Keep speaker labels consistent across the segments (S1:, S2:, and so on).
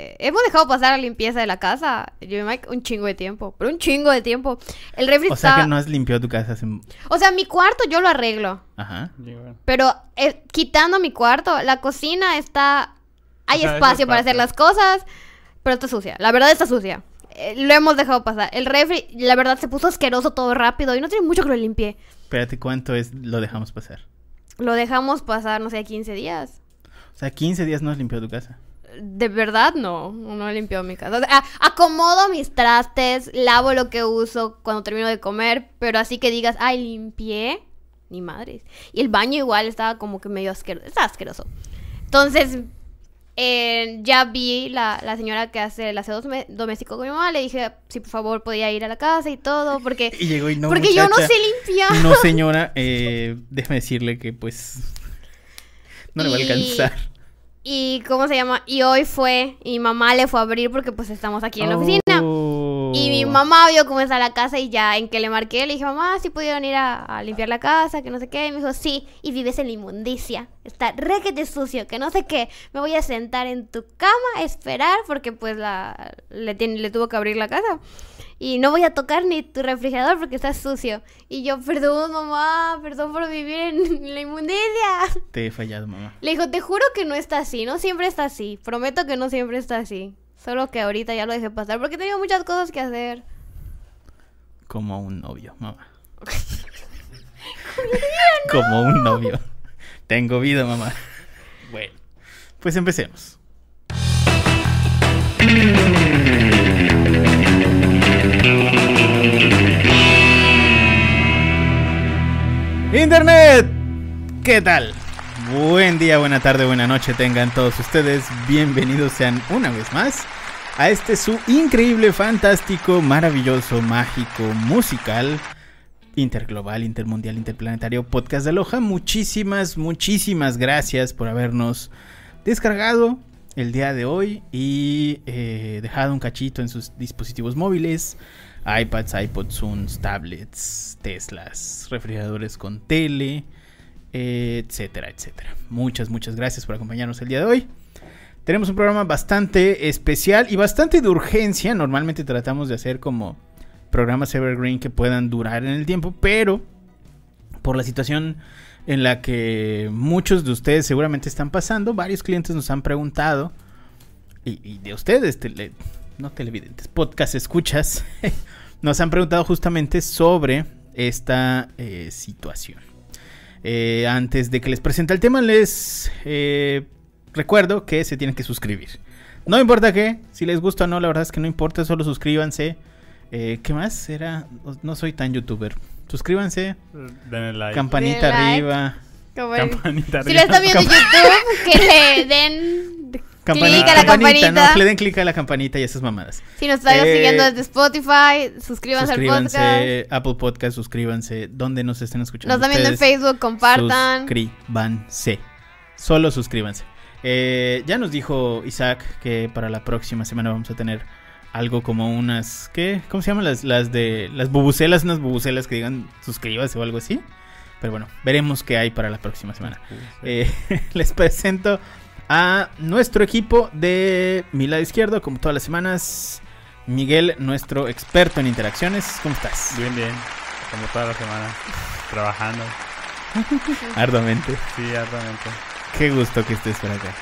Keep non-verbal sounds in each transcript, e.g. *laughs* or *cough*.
S1: eh, hemos dejado pasar la limpieza de la casa, yo y Mike, un chingo de tiempo, pero un chingo de tiempo. El refri
S2: O sea
S1: está-
S2: que no has limpiado tu casa hace...
S1: O sea, mi cuarto yo lo arreglo,
S2: Ajá.
S1: pero eh, quitando mi cuarto, la cocina está... Hay
S3: O sea, hay
S1: espacio para hacer
S3: espacio.
S1: las cosas, pero está sucia. La verdad está sucia. Eh, lo hemos dejado pasar. El refri, la verdad, se puso asqueroso todo rápido y no tiene mucho que lo limpié.
S2: Espérate, ¿cuánto es? Lo dejamos pasar.
S1: Lo dejamos pasar, no sé, 15 días.
S2: O sea, 15 días no has limpiado tu casa.
S1: De verdad, no. No he limpiado mi casa. O sea, acomodo mis trastes, lavo lo que uso cuando termino de comer, pero así que digas, ay, limpié. Ni madres. Y el baño igual estaba como que medio asqueroso. Estaba asqueroso. Entonces, eh, ya vi la, la señora que hace el aseo doméstico con mi mamá. Le dije si por favor podía ir a la casa y todo, porque, *laughs*
S2: Y llegó y no,
S1: porque yo no sé limpiar.
S2: No, *laughs* señora, eh, déjeme decirle que pues... No le va a alcanzar.
S1: Y, ¿cómo se llama? Y hoy fue, y mi mamá le fue a abrir porque pues estamos aquí en la oficina.
S2: Oh.
S1: Y mi mamá vio cómo está la casa y ya en que le marqué le dije, mamá, si pudieron ir a, a limpiar la casa, que no sé qué. Y me dijo, sí, y vives en la inmundicia. Está requete sucio, que no sé qué. Me voy a sentar en tu cama a esperar porque pues la, le, tiene- le tuvo que abrir la casa. Y no voy a tocar ni tu refrigerador porque está sucio. Y yo, perdón, mamá, perdón por vivir en *laughs* la inmundicia.
S2: Te he fallado, mamá.
S1: Le dijo, te juro que no está así, no siempre está así. Prometo que no siempre está así. Solo que ahorita ya lo dejé pasar porque tenía muchas cosas que hacer.
S2: Como un novio, mamá. *laughs* Como un novio. Tengo vida, mamá. Bueno, pues empecemos. Internet, ¿qué tal? Buen día, buena tarde, buena noche tengan todos ustedes. Bienvenidos sean una vez más a este su increíble, fantástico, maravilloso, mágico, musical, interglobal, intermundial, interplanetario podcast de Aloha. Muchísimas, muchísimas gracias por habernos descargado el día de hoy y eh, dejado un cachito en sus dispositivos móviles. iPads, iPods, tablets, Teslas, refrigeradores con tele, etcétera, etcétera. Muchas, muchas gracias por acompañarnos el día de hoy. Tenemos un programa bastante especial y bastante de urgencia. Normalmente tratamos de hacer como programas evergreen que puedan durar en el tiempo, pero por la situación en la que muchos de ustedes seguramente están pasando, varios clientes nos han preguntado, y, de ustedes, tele- no televidentes, podcast escuchas, *laughs* nos han preguntado justamente sobre esta eh, situación. Eh, antes de que les presente el tema, les eh, recuerdo que se tienen que suscribir. No importa qué, si les gusta o no, la verdad es que no importa, solo suscríbanse. Eh, ¿Qué más? Era, no soy tan youtuber. Suscríbanse,
S3: Denle like.
S2: campanita
S1: Denle like.
S2: arriba.
S1: Como el-
S3: Campanita
S1: Si lo están viendo *laughs* en YouTube, que le den
S2: Campanita,
S1: clic a la campanita.
S2: no, que le den clic a la campanita y esas mamadas.
S1: Si nos están
S2: Eh,
S1: siguiendo desde Spotify, suscríbanse, al podcast.
S2: Suscríbanse, Apple Podcast, suscríbanse, donde nos estén escuchando.
S1: Nos están viendo en Facebook, compartan.
S2: Suscríbanse. Solo suscríbanse. Eh, ya nos dijo Isaac que para la próxima semana vamos a tener algo como unas. ¿Qué? ¿Cómo se llaman las, las de. Las bubucelas? Unas bubucelas que digan suscríbase o algo así. Pero bueno, veremos qué hay para la próxima semana. Eh, *laughs* les presento a nuestro equipo de mi lado izquierdo, como todas las semanas. Miguel, nuestro experto en interacciones. ¿Cómo estás?
S3: Bien, bien. Como toda la semana. Trabajando. *laughs*
S2: Arduamente.
S3: Sí, arduamente.
S2: Qué gusto que estés por acá.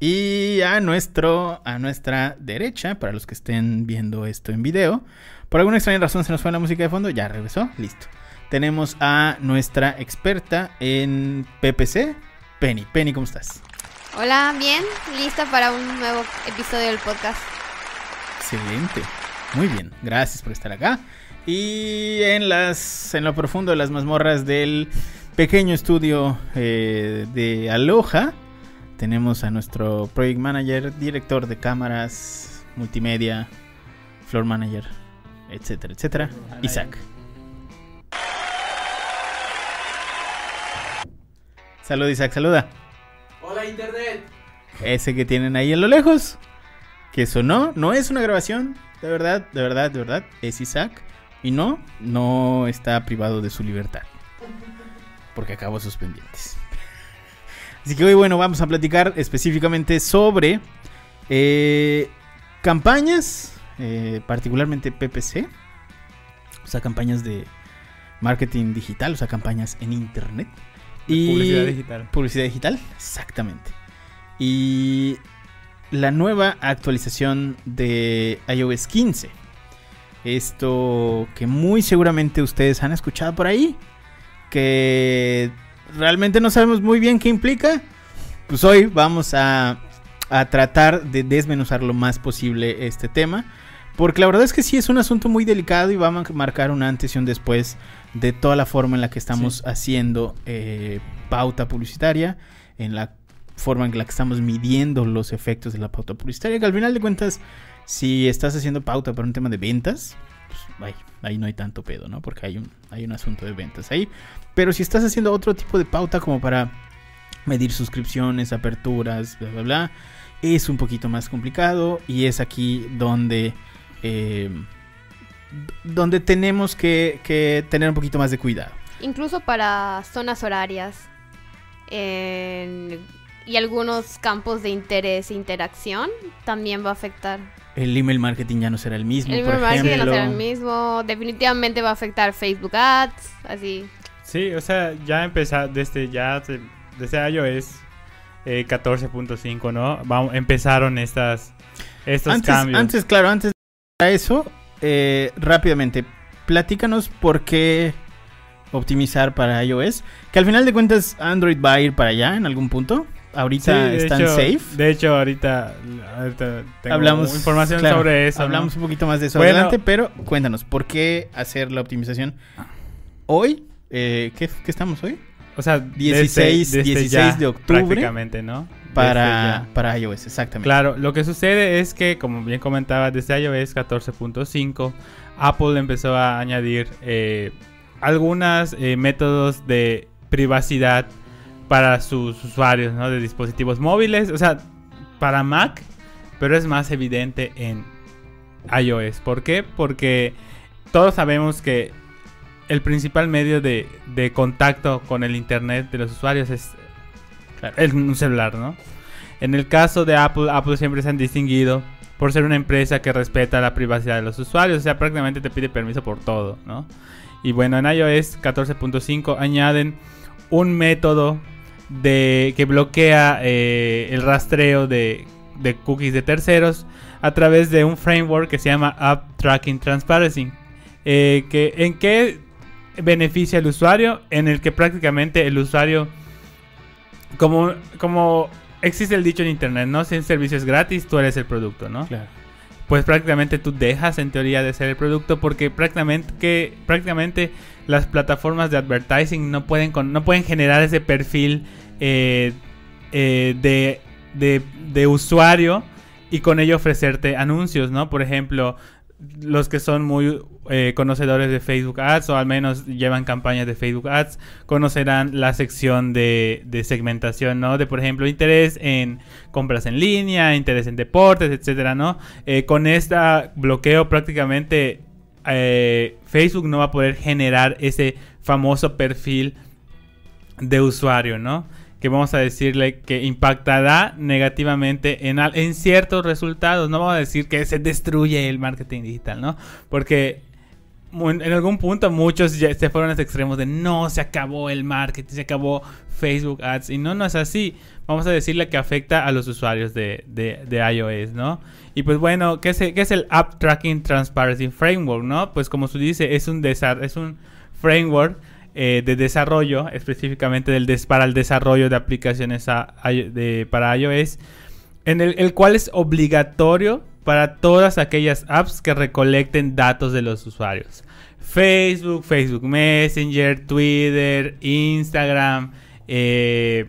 S2: Y a nuestro, a nuestra derecha, para los que estén viendo esto en video, por alguna extraña razón se nos fue la música de fondo, ya regresó, listo. Tenemos a nuestra experta en PPC, Penny. Penny, ¿cómo estás?
S1: Hola, bien, lista para un nuevo episodio del podcast.
S2: Excelente. Muy bien, gracias por estar acá. Y en las en lo profundo de las mazmorras del pequeño estudio eh, de Aloha tenemos a nuestro project manager, director de cámaras, multimedia, floor manager, etcétera, etcétera, Isaac. Salud Isaac, saluda.
S4: Hola Internet.
S2: Ese que tienen ahí en lo lejos. Que sonó, no es una grabación, de verdad, de verdad, de verdad, es Isaac. Y no, no está privado de su libertad. Porque acabó sus pendientes. Así que hoy, bueno, vamos a platicar específicamente sobre eh, campañas, eh, particularmente PPC, o sea, campañas de marketing digital, o sea, campañas en internet. Y
S3: Publicidad digital.
S2: Publicidad digital, exactamente. Y la nueva actualización de iOS 15. Esto que muy seguramente ustedes han escuchado por ahí, que realmente no sabemos muy bien qué implica. Pues hoy vamos a, a tratar de desmenuzar lo más posible este tema. Porque la verdad es que sí es un asunto muy delicado y va a ma- marcar un antes y un después de toda la forma en la que estamos haciendo eh, pauta publicitaria, en la forma en la que estamos midiendo los efectos de la pauta publicitaria, que al final de cuentas, si estás haciendo pauta para un tema de ventas, pues, ahí, ahí no hay tanto pedo, ¿no? Porque hay un, hay un asunto de ventas ahí. Pero si estás haciendo otro tipo de pauta como para medir suscripciones, aperturas, bla, bla, bla, es un poquito más complicado y es aquí donde... eh, donde tenemos que, que tener un poquito más de cuidado.
S1: Incluso para zonas horarias en- y algunos campos de interés e interacción también va a afectar.
S2: El email marketing ya no será el mismo,
S1: El
S2: por
S1: email marketing no
S2: ejemplo.
S1: será el mismo. Definitivamente va a afectar Facebook Ads. Así.
S3: Sí, o sea, ya empezar desde ya desde iOS eh, 14.5, ¿no? Vamos, empezaron estas estos
S2: antes,
S3: cambios.
S2: antes, claro, antes de eso, eh, rápidamente, platícanos por qué optimizar para iOS. Que al final de cuentas, Android va a ir para allá en algún punto. Ahorita están
S3: hecho-
S2: safe.
S3: De hecho, ahorita, ahorita tengo
S2: hablamos
S3: información
S2: claro,
S3: sobre eso. ¿no?
S2: Hablamos un poquito más de eso
S3: Bueno.
S2: adelante, pero cuéntanos, ¿por qué hacer la optimización hoy? Eh, ¿qué, qué estamos hoy?
S3: O sea,
S2: 16
S3: desde- desde
S2: 16
S3: ya,
S2: de octubre
S3: Prácticamente, ¿no?
S2: Para, para iOS, exactamente.
S3: Claro, lo que sucede es que, como bien comentaba, desde iOS 14.5, Apple empezó a añadir eh, algunos métodos de privacidad para sus usuarios ¿no? de dispositivos móviles. O sea, para Mac, pero es más evidente en iOS. ¿Por qué? Porque todos sabemos que el principal medio de, de contacto con el Internet de los usuarios es el- un celular, ¿no? En el caso de Apple, Apple siempre se han distinguido por ser una empresa que respeta la privacidad de los usuarios, o sea, prácticamente te pide permiso por todo, ¿no? Y bueno, en iOS 14.5 añaden un método de que bloquea eh, el rastreo de, de cookies de terceros a través de un framework que se llama App Tracking Transparency. Eh, que, ¿En qué beneficia al usuario? En el que prácticamente el usuario, como, como existe el dicho en internet, ¿no? Si un servicio es gratis, tú eres el producto, ¿no?
S2: Claro.
S3: pues prácticamente tú dejas en teoría de ser el producto porque prácticamente que prácticamente las plataformas de advertising no pueden con- no pueden generar ese perfil eh, eh, de, de, de usuario y con ello ofrecerte anuncios, ¿no? Por ejemplo, los que son muy eh, conocedores de Facebook Ads o al menos llevan campañas de Facebook Ads conocerán la sección de, de segmentación, ¿no? De por ejemplo interés en compras en línea, interés en deportes, etcétera, ¿no? Eh, con este bloqueo prácticamente eh, Facebook no va a poder generar ese famoso perfil de usuario, ¿no? Que vamos a decirle que impactará negativamente en, ciertos resultados. No vamos a decir que se destruye el marketing digital, ¿no? Porque en algún punto muchos ya se fueron a los extremos de no, se acabó el marketing, se acabó Facebook Ads. Y no, no es así. Vamos a decirle que afecta a los usuarios de, iOS, ¿no? Y pues bueno, ¿qué es, el- App Tracking Transparency Framework, no? Pues como se dice, es un, es un framework eh, de desarrollo, específicamente del des- para el desarrollo de aplicaciones a- a- de- para iOS, en el, el cual es obligatorio para todas aquellas apps que recolecten datos de los usuarios. Facebook, Facebook Messenger, Twitter, Instagram, eh.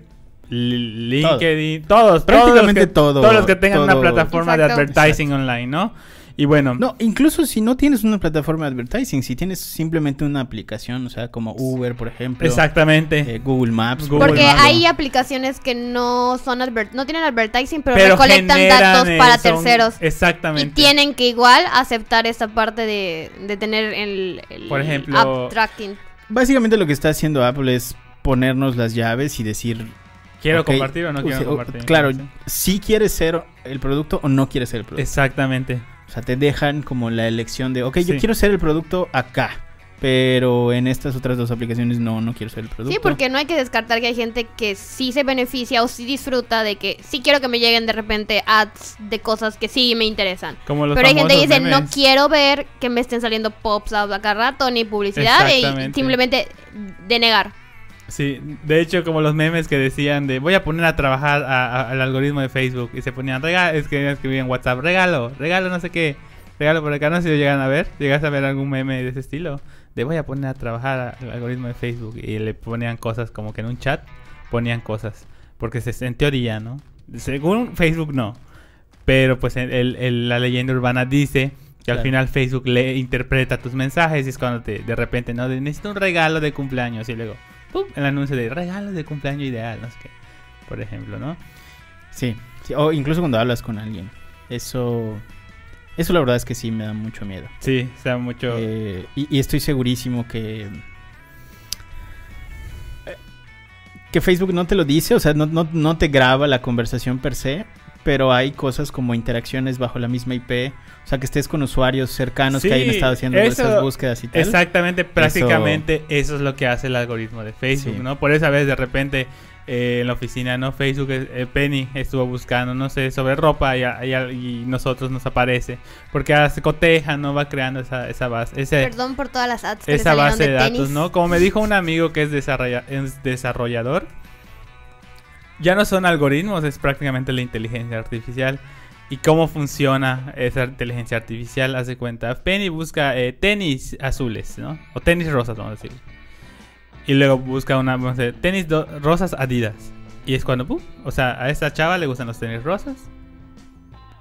S3: LinkedIn, todos,
S2: Prácticamente
S3: todos los que,
S2: todo,
S3: todos los que tengan una plataforma de
S1: Exacto.
S3: advertising online, ¿no? Y bueno,
S2: No, incluso si no tienes una plataforma de advertising, si tienes simplemente una aplicación, o sea, como Uber, por ejemplo,
S3: exactamente.
S2: eh, Google Maps,
S3: Google
S1: Porque
S3: Maps.
S1: hay aplicaciones que no son adver- no tienen advertising, pero,
S3: pero
S1: recolectan datos para
S3: son-
S1: terceros. Y
S3: Exactamente.
S1: tienen que igual aceptar esta parte de, de tener el, el
S3: Por ejemplo-
S1: app tracking.
S2: Básicamente lo que está haciendo Apple es ponernos las llaves y decir,
S3: ¿Quiero compartir o no
S2: o
S3: quiero
S2: sea,
S3: compartir?
S2: Claro, si quieres ser el producto o no quieres ser el producto.
S3: Exactamente.
S2: O sea, te dejan como la elección de, ok, yo quiero ser el producto acá, pero en estas otras dos aplicaciones no, no quiero ser el producto.
S1: Sí, porque no hay que descartar que hay gente que sí se beneficia o sí disfruta de que sí quiero que me lleguen de repente ads de cosas que sí me interesan.
S3: Como los
S1: Pero hay gente que dice, no quiero ver que me estén saliendo pops a cada rato ni publicidad y simplemente denegar.
S3: Sí, de hecho, como los memes que decían de voy a poner a trabajar a- a- al algoritmo de Facebook y se ponían regalo, es que escribían en WhatsApp, regalo, regalo, no sé qué, regalo por acá, no sé si lo llegan a ver, llegas a ver algún meme de ese estilo, de voy a poner a trabajar al algoritmo de Facebook y le ponían cosas como que en un chat ponían cosas, porque se, en teoría, ¿no? Según Facebook no, pero pues el- el- la leyenda urbana dice que al
S2: Claro.
S3: final Facebook le interpreta tus mensajes y es cuando te, de repente, ¿no? De, necesito un regalo de cumpleaños y luego, ¡pum! El anuncio de regalo de cumpleaños ideal, no sé qué, por ejemplo, ¿no?
S2: Sí, sí, o incluso cuando hablas con alguien. Eso, eso la verdad es que sí me da mucho miedo.
S3: Sí, o sea, mucho...
S2: Eh, y, y estoy segurísimo que... eh, Que Facebook no te lo dice, o sea, no, no, no te graba la conversación per se, pero hay cosas como interacciones bajo la misma IP, o sea, que estés con usuarios cercanos que
S3: Sí,
S2: hayan estado haciendo
S3: eso-
S2: esas búsquedas y tal.
S3: Exactamente, prácticamente eso... es lo que hace el algoritmo de Facebook,
S2: Sí.
S3: ¿no? Por esa vez de repente eh, en la oficina, ¿no? Facebook, eh, Penny estuvo buscando, no sé, sobre ropa y, a- y a- y nosotros nos aparece. Porque ahora se coteja, ¿no? Va creando esa, esa base, ese,
S1: Perdón por todas las ads que
S3: esa base de, datos,
S1: tenis.
S3: ¿no? Como me dijo un amigo que es, desarrolla- es desarrollador, ya no son algoritmos, es prácticamente la inteligencia artificial. ¿Y cómo funciona esa inteligencia artificial? Hace cuenta, Penny busca eh, tenis azules, ¿no? O tenis rosas, vamos a decir. Y luego busca una, vamos a decir, tenis rosas Adidas. Y es cuando, ¡pum! O sea, a esta chava le gustan los tenis rosas.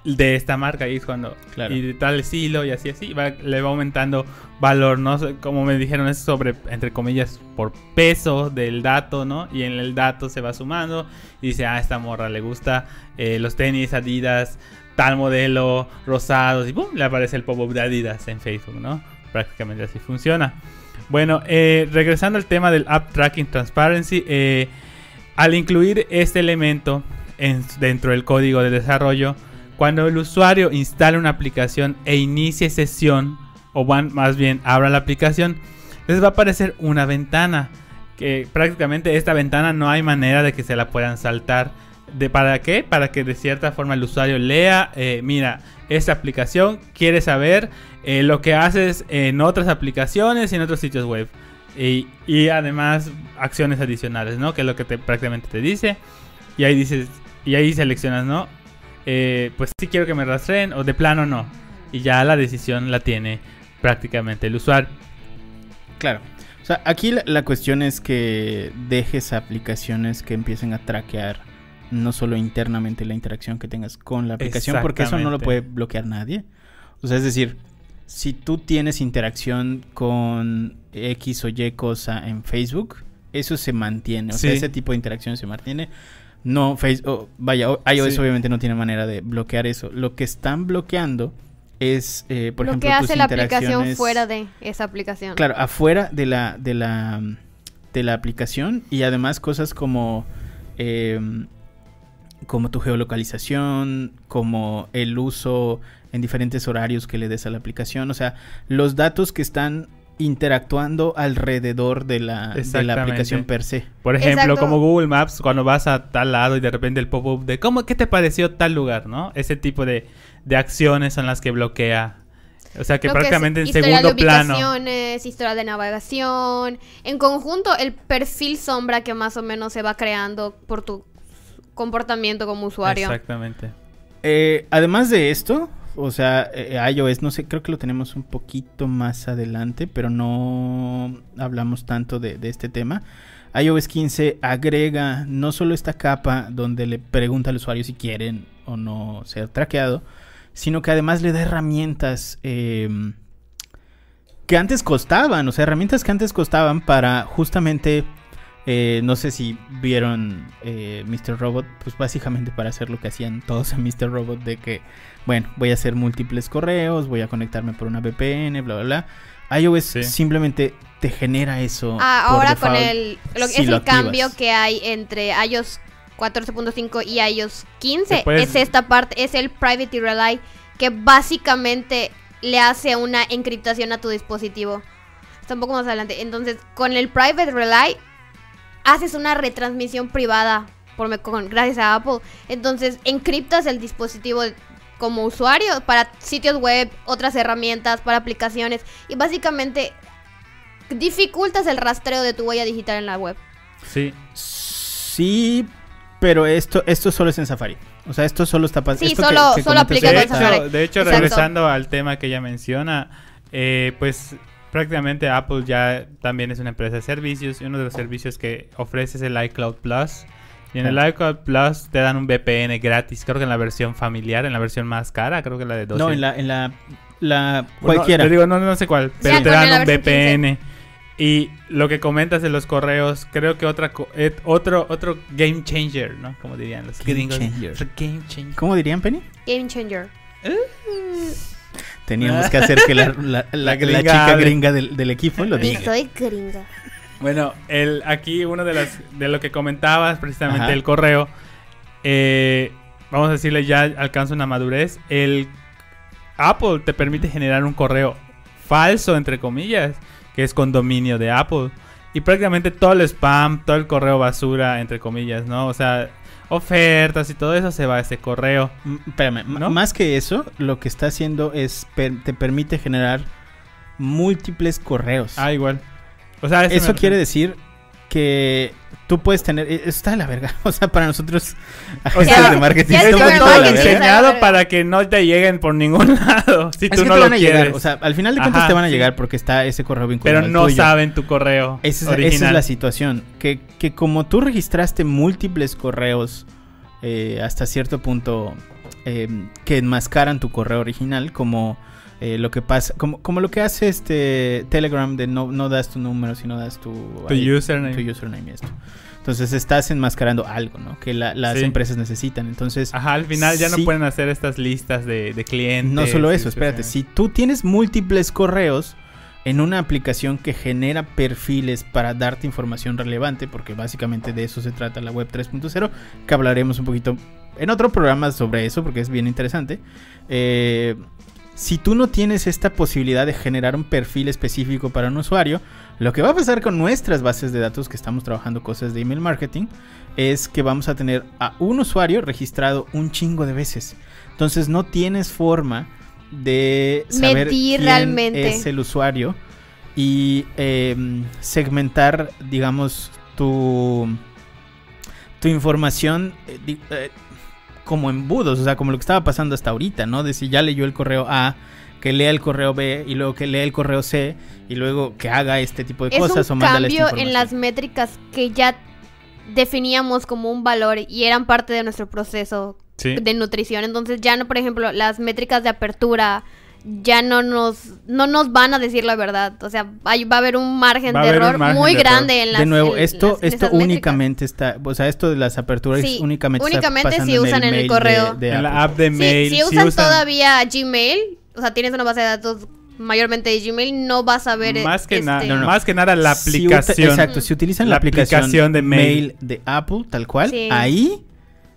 S3: De esta marca, y es cuando.
S2: Claro.
S3: Y de tal estilo, y así, así. va- le va aumentando valor, ¿no? Como me dijeron, es sobre, entre comillas, por peso del dato, ¿no? Y en el dato se va sumando. Y dice, ah, esta morra le gusta eh, los tenis Adidas, tal modelo, rosados. Y ¡pum! Le aparece el pop-up de Adidas en Facebook, ¿no? Prácticamente así funciona. Bueno, eh, regresando al tema del App Tracking Transparency, eh, al incluir este elemento en- dentro del código de desarrollo, cuando el usuario instale una aplicación e inicie sesión, o más bien abra la aplicación, les va a aparecer una ventana. Que prácticamente esta ventana no hay manera de que se la puedan saltar. ¿De ¿Para qué? Para que de cierta forma el usuario lea, eh, mira, esta aplicación quiere saber eh, lo que haces en otras aplicaciones y en otros sitios web. Y, y además acciones adicionales, ¿no? Que es lo que te, prácticamente te dice. Y ahí dices, y ahí seleccionas, ¿no? Eh, pues sí quiero que me rastreen o de plano no. Y ya la decisión la tiene prácticamente el usuario.
S2: Claro. O sea, aquí la, la cuestión es que dejes aplicaciones que empiecen a traquear no solo internamente la interacción que tengas con la aplicación, porque eso no lo puede bloquear nadie. O sea, es decir, si tú tienes interacción con X o Y cosa en Facebook, eso se mantiene. O sea,
S3: Sí.
S2: ese tipo de interacción se mantiene. No, Facebook, vaya, o- iOS
S3: Sí.
S2: obviamente no tiene manera de bloquear eso. Lo que están bloqueando es, eh, por
S1: lo
S2: ejemplo,
S1: que
S2: tus
S1: hace la aplicación
S2: interacciones-
S1: fuera de esa aplicación.
S2: Claro, afuera de la, de la, de la aplicación y además cosas como, em, como tu geolocalización, como el uso en diferentes horarios que le des a la aplicación, o sea, los datos que están interactuando alrededor de la, de la aplicación per se.
S3: Por ejemplo,
S1: Exacto.
S3: como Google Maps, cuando vas a tal lado y de repente el pop-up de ¿cómo, ¿qué te pareció tal lugar? ¿no? Ese tipo de, de acciones son las que bloquea. O sea que
S1: Lo que
S3: prácticamente en segundo
S1: de
S3: plano.
S1: ubicaciones, historial de navegación. En conjunto, el perfil sombra que más o menos se va creando por tu comportamiento como usuario.
S3: Exactamente.
S2: Eh, además de esto, o sea, eh, iOS, no sé, creo que lo tenemos un poquito más adelante, pero no hablamos tanto de, este tema. iOS 15 agrega no solo esta capa donde le pregunta al usuario si quieren o no ser traqueado, sino que además le da herramientas eh, que antes costaban, o sea, herramientas que antes costaban para justamente eh, no sé si vieron eh, Mr. Robot, pues básicamente para hacer lo que hacían todos en Mr. Robot, de que, bueno, voy a hacer múltiples correos, voy a conectarme por una VPN, bla, bla, bla. iOS
S3: Sí.
S2: simplemente te genera eso.
S1: Ah,
S2: por
S1: ahora con el lo que
S2: si
S1: es
S2: lo
S1: el cambio que hay entre iOS 14.5 y iOS 15
S3: Después-
S1: es esta parte, es el Private Relay que básicamente le hace una encriptación a tu dispositivo. Está un poco más adelante. Entonces, con el Private Relay haces una retransmisión privada por me- con- gracias a Apple. Entonces, encriptas el dispositivo como usuario para sitios web, otras herramientas, para aplicaciones y básicamente dificultas el rastreo de tu huella digital en la web.
S3: Sí.
S2: Sí, pero esto, esto solo es en Safari. O sea, esto solo está pasando.
S1: Sí, solo- solo aplica
S3: De hecho,
S1: Safari.
S3: de hecho,
S1: Exacto.
S3: regresando al tema que ella menciona, eh, pues prácticamente Apple ya también es una empresa de servicios y uno de los servicios que ofrece es el iCloud Plus. Y en el iCloud Plus te dan un VPN gratis, creo que en la versión familiar, en la versión más cara, creo que la de 12.
S2: No, en la, en la, la
S3: Bueno,
S2: cualquiera.
S3: te digo, no, no sé cuál, pero
S1: Sí,
S3: te dan un VPN. Y lo que comentas en los correos, creo que otra eh, otro otro game changer, ¿no? Como dirían los
S2: Game
S3: gringos.
S2: changer.
S3: Game changer.
S2: ¿Cómo dirían, Penny?
S1: Game changer.
S2: Teníamos que hacer que la, la- la- la
S3: gringa
S2: chica gringa del, del equipo lo diga.
S1: soy gringa.
S3: Bueno, el, aquí uno de las de lo que comentabas, precisamente
S2: Ajá.
S3: el correo, eh, vamos a decirle ya alcanza una madurez. El Apple te permite generar un correo falso, entre comillas, que es con dominio de Apple. Y prácticamente todo el spam, todo el correo basura, entre comillas, ¿no? O sea, ofertas y todo eso se va a ese correo.
S2: M- Espérame,
S3: ¿No?
S2: más que eso, lo que está haciendo es per- te permite generar múltiples correos.
S3: Ah, igual. O sea,
S2: Eso quiere decir que tú puedes tener. eh, Está de la verga. *laughs* O sea, para nosotros.
S3: O sea,
S2: agentes de marketing. está
S1: todo marketing.
S2: verga.
S3: diseñado para que no te lleguen por ningún *laughs* lado. Si
S2: Es
S3: tú
S2: que
S3: no
S2: te
S3: lo
S2: van a
S3: quieres.
S2: llegar. O sea, al final de cuentas
S3: Ajá,
S2: te van a llegar porque está ese correo vinculado.
S3: pero no
S2: tuyo.
S3: saben tu correo.
S2: Esa es, esa es la situación. Que, que como tú registraste múltiples correos eh, hasta cierto punto eh, que enmascaran tu correo original, como eh, lo que pasa, como, como lo que hace este Telegram de no, no das tu número, sino das tu,
S3: Tu
S2: ahí,
S3: username.
S2: tu username y esto. Entonces estás enmascarando algo, ¿no? Que la- las
S3: Sí.
S2: empresas necesitan. Entonces,
S3: Ajá, al final ya no pueden hacer estas listas de, de clientes.
S2: no solo eso, espérate. Si tú tienes múltiples correos en una aplicación que genera perfiles para darte información relevante, porque básicamente de eso se trata la web 3.0, que hablaremos un poquito en otro programa sobre eso, porque es bien interesante. Eh, si tú no tienes esta posibilidad de generar un perfil específico para un usuario, lo que va a pasar con nuestras bases de datos que estamos trabajando cosas de email marketing es que vamos a tener a un usuario registrado un chingo de veces. Entonces no tienes forma de saber quién
S1: realmente.
S2: es el usuario y eh, segmentar, digamos, tu tu información eh, eh, como embudos, o sea, como lo que estaba pasando hasta ahorita, ¿no? De si ya leyó el correo A, que lea el correo B y luego que lea el correo C y luego que haga este tipo de
S1: Es
S2: cosas o
S1: un
S2: mándale esta
S1: cambio en las métricas que ya definíamos como un valor y eran parte de nuestro proceso
S3: Sí.
S1: de nutrición. Entonces ya no, por ejemplo, las métricas de apertura ya no nos no nos van a decir la verdad. O sea, hay- va a haber un margen de error
S3: margen
S1: muy
S3: de error.
S1: grande en las
S2: de nuevo,
S1: en
S2: esto,
S1: las-
S2: esto
S1: métricas.
S2: únicamente está, o sea, esto de las aperturas
S1: Sí,
S2: únicamente está
S1: únicamente si usan en el correo.
S2: de- de
S3: en la app de
S1: Sí,
S3: mail.
S1: si usan,
S3: usan-
S1: todavía Gmail, o sea, tienes una base de datos mayormente de Gmail, no vas a ver
S3: más que, na-
S1: este,
S2: No, no.
S3: más que nada la
S2: Si
S3: aplicación.
S2: exacto, si utilizan la,
S3: La
S2: aplicación,
S3: aplicación de
S2: de
S3: mail.
S2: mail. de Apple, tal cual,
S1: Sí.
S2: ahí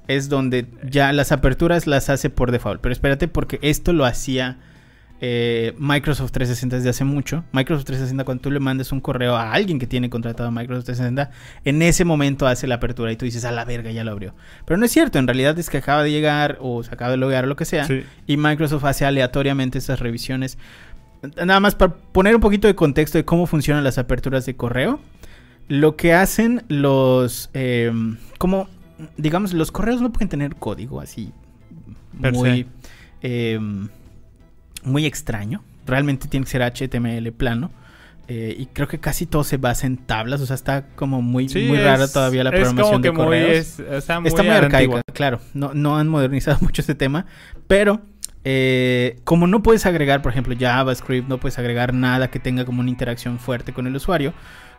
S2: es donde ya las aperturas las hace por default. Pero espérate, porque esto lo hacía eh, Microsoft 360 desde hace mucho. Microsoft 360, cuando tú le mandes un correo a alguien que tiene contratado a Microsoft 360, en ese momento hace la apertura y tú dices, a la verga, ya lo abrió. Pero no es cierto, en realidad es que acaba de llegar o se acaba de loguear o lo que sea.
S3: Sí.
S2: Y Microsoft hace aleatoriamente estas revisiones. Nada más para poner un poquito de contexto de cómo funcionan las aperturas de correo. Lo que hacen los... eh, como, digamos, los correos no pueden tener código así
S3: Per
S2: muy... eh, muy extraño. Realmente tiene que ser HTML plano. eh, y creo que casi todo se basa en tablas. O sea, está como muy,
S3: Sí,
S2: muy rara todavía la programación de correos.
S3: es- está muy,
S2: Está muy arcaica, claro. No, no han modernizado *laughs* mucho ese tema. Pero eh, como no puedes agregar, por ejemplo, JavaScript, no puedes agregar nada que tenga como una interacción fuerte con el usuario,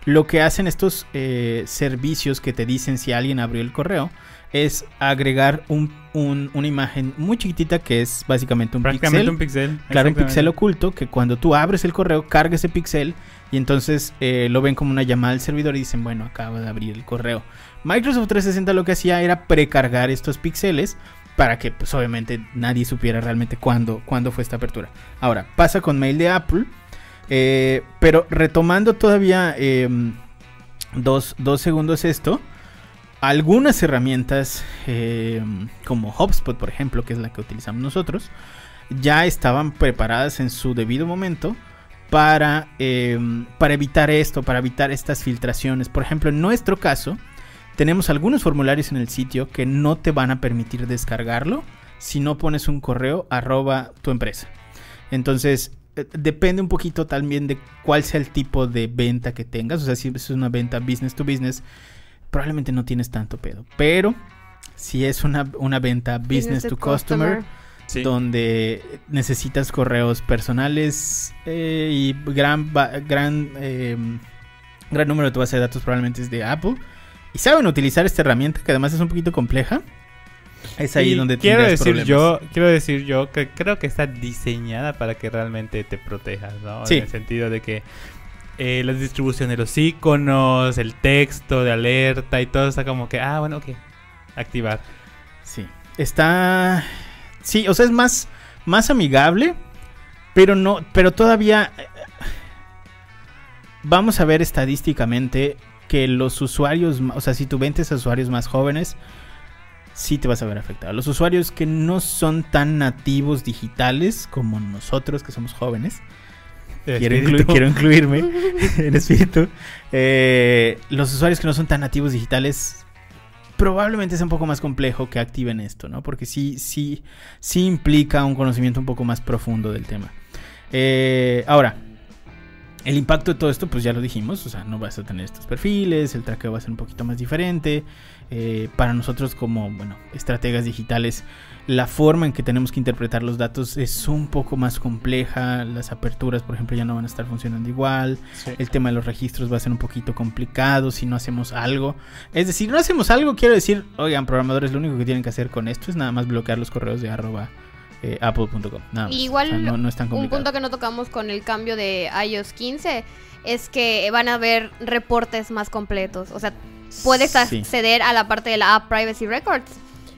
S2: lo que hacen estos eh, servicios que te dicen si alguien abrió el correo es agregar un, un- una imagen muy chiquitita que es básicamente un pixel.
S3: un pixel.
S2: Claro, un pixel oculto que cuando tú abres el correo carga ese pixel y entonces eh, lo ven como una llamada al servidor y dicen, bueno, acaba de abrir el correo. Microsoft 360 lo que hacía era precargar estos píxeles para que pues obviamente nadie supiera realmente cuándo, cuándo fue esta apertura. Ahora, pasa con mail de Apple, eh, pero retomando todavía em, dos, dos segundos esto, algunas herramientas em, como HubSpot, por ejemplo, que es la que utilizamos nosotros, ya estaban preparadas en su debido momento para, em, para evitar esto, para evitar estas filtraciones. Por ejemplo, en nuestro caso, tenemos algunos formularios en el sitio que no te van a permitir descargarlo si no pones un correo arroba tu empresa. Entonces, eh, depende un poquito también de cuál sea el tipo de venta que tengas. O sea, si es una venta business to business, probablemente no tienes tanto pedo. Pero si es una, una venta business, to, customer, donde necesitas correos personales eh, y gran, gran, em, gran número de tu base de datos probablemente es de Apple y saben utilizar esta herramienta que además es un poquito compleja. Es ahí donde
S3: quiero decir yo quiero decir yo que creo que está diseñada para que realmente te protejas, ¿no? En el sentido de que eh, la distribución de los iconos, el texto de alerta y todo está como que ah bueno ok activar.
S2: Sí está sí o sea es más más amigable pero no pero todavía eh, vamos a ver estadísticamente que los usuarios, o sea, si tú vendes a usuarios más jóvenes, sí te vas a ver afectado. Los usuarios que no son tan nativos digitales como nosotros, que somos jóvenes, quiero, incluirme *laughs* en espíritu, eh, los usuarios que no son tan nativos digitales, probablemente sea un poco más complejo que activen esto, ¿no? Porque sí, sí, sí implica un conocimiento un poco más profundo del tema. Eh, ahora, el impacto de todo esto, pues ya lo dijimos, o sea, no vas a tener estos perfiles, el traqueo va a ser un poquito más diferente. Eh, para nosotros como, bueno, estrategas digitales, la forma en que tenemos que interpretar los datos es un poco más compleja. Las aperturas, por ejemplo, ya no van a estar funcionando igual. El tema de los registros va a ser un poquito complicado si no hacemos algo. Es decir, no hacemos algo, quiero decir, oigan, programadores, lo único que tienen que hacer con esto es nada más bloquear los correos de arroba eh, apple.com.
S1: Igual un punto que no tocamos con el cambio de iOS 15 es que van a haber reportes más completos. O sea, puedes acceder a la parte de la App Privacy Records,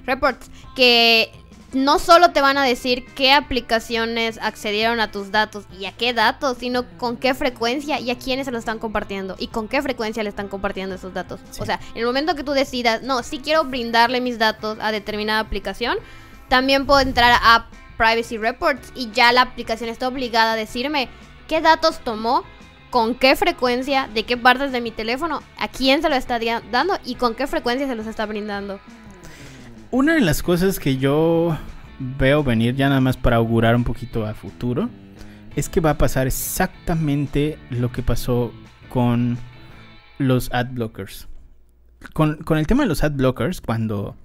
S1: Reports, que no solo te van a decir qué aplicaciones accedieron a tus datos y a qué datos, sino con qué frecuencia y a quiénes se lo están compartiendo y con qué frecuencia le están compartiendo esos datos. O sea, en el momento que tú decidas, no, si quiero brindarle mis datos a determinada aplicación, también puedo entrar a Privacy Reports y ya la aplicación está obligada a decirme qué datos tomó, con qué frecuencia, de qué partes de mi teléfono, a quién se lo está dando y con qué frecuencia se los está brindando.
S2: Una de las cosas que yo veo venir ya nada más para augurar un poquito a futuro es que va a pasar exactamente lo que pasó con los ad blockers. Con, el tema de los ad blockers, cuando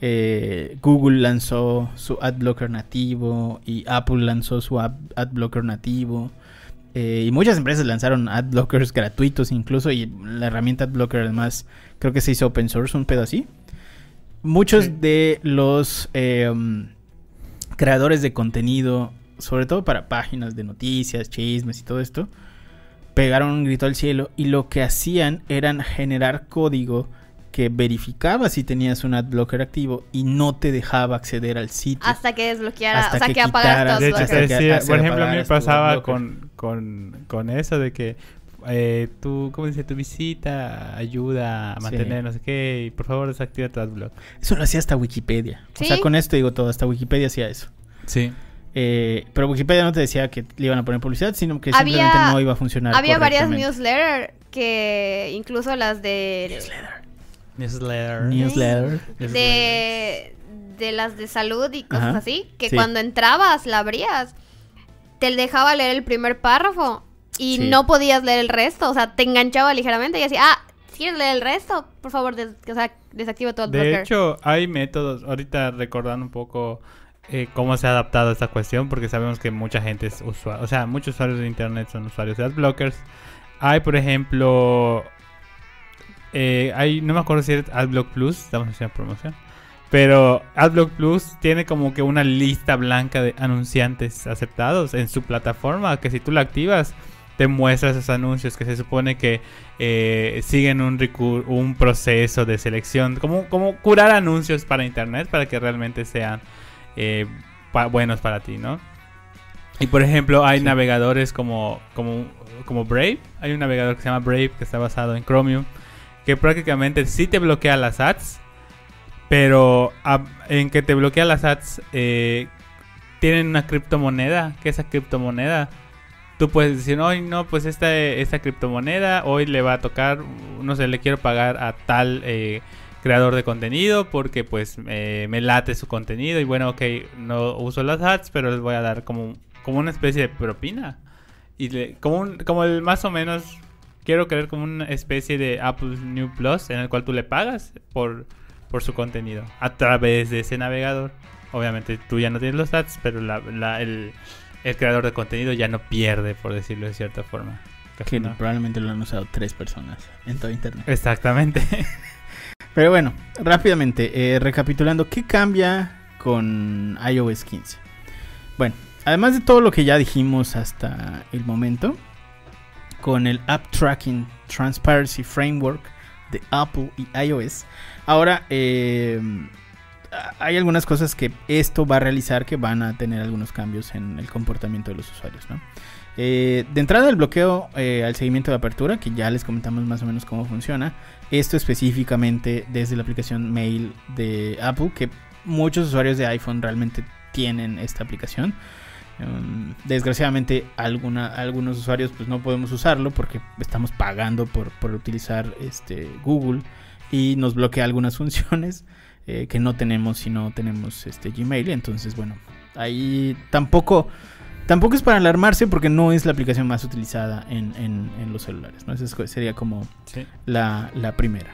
S2: eh, Google lanzó su AdBlocker nativo y Apple lanzó su AdBlocker nativo. Eh, y muchas empresas lanzaron AdBlockers gratuitos incluso y la herramienta AdBlocker además creo que se hizo open source, un pedo así. Muchos de los em, creadores de contenido, sobre todo para páginas de noticias, chismes y todo esto, pegaron un grito al cielo y lo que hacían eran generar código que verificaba si tenías un adblocker activo y no te dejaba acceder al sitio.
S1: Hasta que desbloqueara, o sea, que, apagaras
S3: todo. por ejemplo, a mí me pasaba con, con, con, eso de que eh, tú, ¿cómo dice? Tu visita ayuda a mantener no sé qué y por favor desactiva tu adblock.
S2: Eso lo hacía hasta Wikipedia. O sea, con esto digo todo, hasta Wikipedia hacía eso.
S3: Sí.
S2: Eh, pero Wikipedia no te decía que le iban a poner publicidad, sino que simplemente no iba a funcionar.
S1: Había varias newsletters que incluso las de...
S2: Newsletter
S3: Newsletter.
S2: Newsletter.
S1: De, de las de salud y cosas así. Que cuando entrabas, la abrías. Te dejaba leer el primer párrafo. Y no podías leer el resto. O sea, te enganchaba ligeramente y decía, ah, ¿quieres leer el resto? Por favor, o sea, desactiva todo el
S3: De hecho, hay métodos. Ahorita recordando un poco. Eh, cómo se ha adaptado esta cuestión, porque sabemos que mucha gente es usuario, o sea, muchos usuarios de internet son usuarios de adblockers. Hay, por ejemplo, eh, hay, no me acuerdo si es AdBlock Plus, estamos haciendo promoción. Pero AdBlock Plus tiene como que una lista blanca de anunciantes aceptados en su plataforma, que si tú la activas, te muestra esos anuncios que se supone que eh, siguen un, proceso de selección, como, como curar anuncios para internet para que realmente sean eh, pa- buenos para ti, ¿no? Y por ejemplo, hay
S2: Sí.
S3: navegadores como, como, como Brave. Hay un navegador que se llama Brave que está basado en Chromium. Que prácticamente sí te bloquea las ads. Pero a- en que te bloquea las ads, eh, tienen una criptomoneda. Que esa criptomoneda, tú puedes decir, hoy no, pues esta, esta criptomoneda, hoy le va a tocar, no sé, le quiero pagar a tal eh, creador de contenido porque pues eh, me late su contenido. Y bueno, ok, no uso las ads, pero les voy a dar como, como una especie de propina. Y como, un- como el más o menos, quiero creer como una especie de Apple New Plus en el cual tú le pagas por, por su contenido a través de ese navegador. Obviamente tú ya no tienes los ads, pero la- el, el creador de contenido ya no pierde, por decirlo de cierta forma.
S2: Que
S3: no.
S2: probablemente lo han usado tres personas en todo internet.
S3: Exactamente. *laughs*
S2: Pero bueno, rápidamente, eh, recapitulando, ¿qué cambia con iOS 15? Bueno, además de todo lo que ya dijimos hasta el momento, con el App Tracking Transparency Framework de Apple y iOS, ahora eh, hay algunas cosas que esto va a realizar que van a tener algunos cambios en el comportamiento de los usuarios. Eh, de entrada el bloqueo eh, al seguimiento de apertura, que ya les comentamos más o menos cómo funciona. Esto específicamente desde la aplicación Mail de Apple, que muchos usuarios de iPhone realmente tienen esta aplicación. Um, desgraciadamente algunos usuarios pues no podemos usarlo porque estamos pagando por, por utilizar este Google y nos bloquea algunas *laughs* funciones eh, que no tenemos si no tenemos este Gmail. Entonces bueno, ahí tampoco... Tampoco es para alarmarse porque no es la aplicación más utilizada en, en- en los celulares. ¿no? Esa sería como
S3: Sí.
S2: la, la primera.